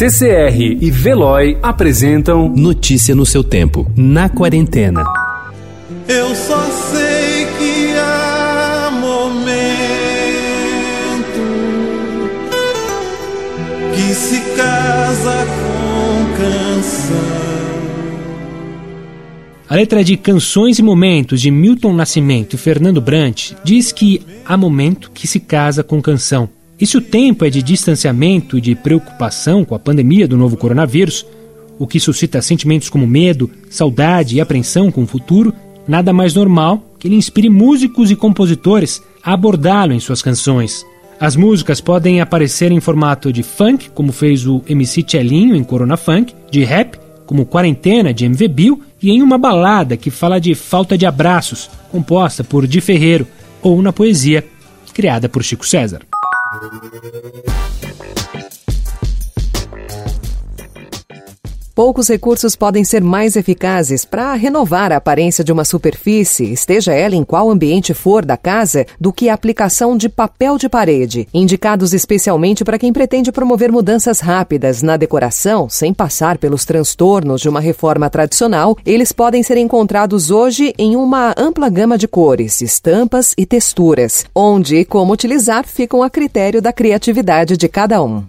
CCR e Veloy apresentam Notícia no seu tempo, na quarentena. Eu só sei que há momento que se casa com canção. A letra de Canções e Momentos de Milton Nascimento e Fernando Brant diz que há momento que se casa com canção. E se o tempo é de distanciamento e de preocupação com a pandemia do novo coronavírus, o que suscita sentimentos como medo, saudade e apreensão com o futuro, nada mais normal que ele inspire músicos e compositores a abordá-lo em suas canções. As músicas podem aparecer em formato de funk, como fez o MC Tchelinho em Corona Funk, de rap, como Quarentena de MV Bill, e em uma balada que fala de falta de abraços, composta por Di Ferreiro, ou na poesia, criada por Chico César. Thank you. Poucos recursos podem ser mais eficazes para renovar a aparência de uma superfície, esteja ela em qual ambiente for da casa, do que a aplicação de papel de parede, indicados especialmente para quem pretende promover mudanças rápidas na decoração, sem passar pelos transtornos de uma reforma tradicional. Eles podem ser encontrados hoje em uma ampla gama de cores, estampas e texturas, onde e como utilizar ficam a critério da criatividade de cada um.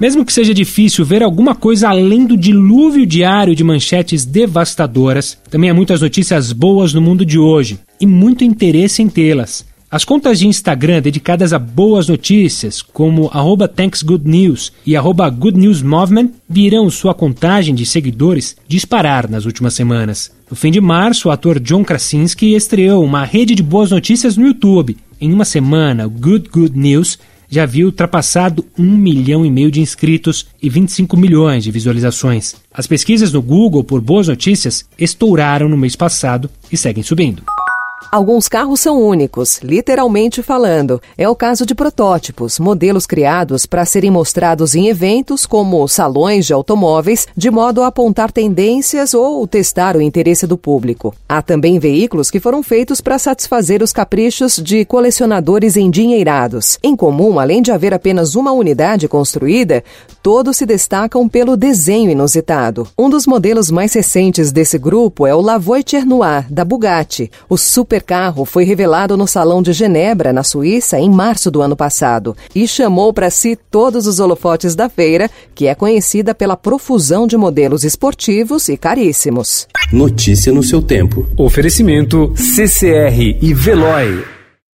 Mesmo que seja difícil ver alguma coisa além do dilúvio diário de manchetes devastadoras, também há muitas notícias boas no mundo de hoje e muito interesse em tê-las. As contas de Instagram dedicadas a boas notícias, como @thanksgoodnews e @goodnewsmovement, viram sua contagem de seguidores disparar nas últimas semanas. No fim de março, o ator John Krasinski estreou uma rede de boas notícias no YouTube. Em uma semana, o Good Good News já viu ultrapassado um milhão e meio de inscritos e 25 milhões de visualizações. As pesquisas no Google por boas notícias estouraram no mês passado e seguem subindo. Alguns carros são únicos, literalmente falando. É o caso de protótipos, modelos criados para serem mostrados em eventos como salões de automóveis, de modo a apontar tendências ou testar o interesse do público. Há também veículos que foram feitos para satisfazer os caprichos de colecionadores endinheirados. Em comum, além de haver apenas uma unidade construída, todos se destacam pelo desenho inusitado. Um dos modelos mais recentes desse grupo é o La Voiture Noir, da Bugatti, o super carro foi revelado no Salão de Genebra, na Suíça, em março do ano passado e chamou para si todos os holofotes da feira, que é conhecida pela profusão de modelos esportivos e caríssimos. Notícia no seu tempo. Oferecimento CCR e Veloy.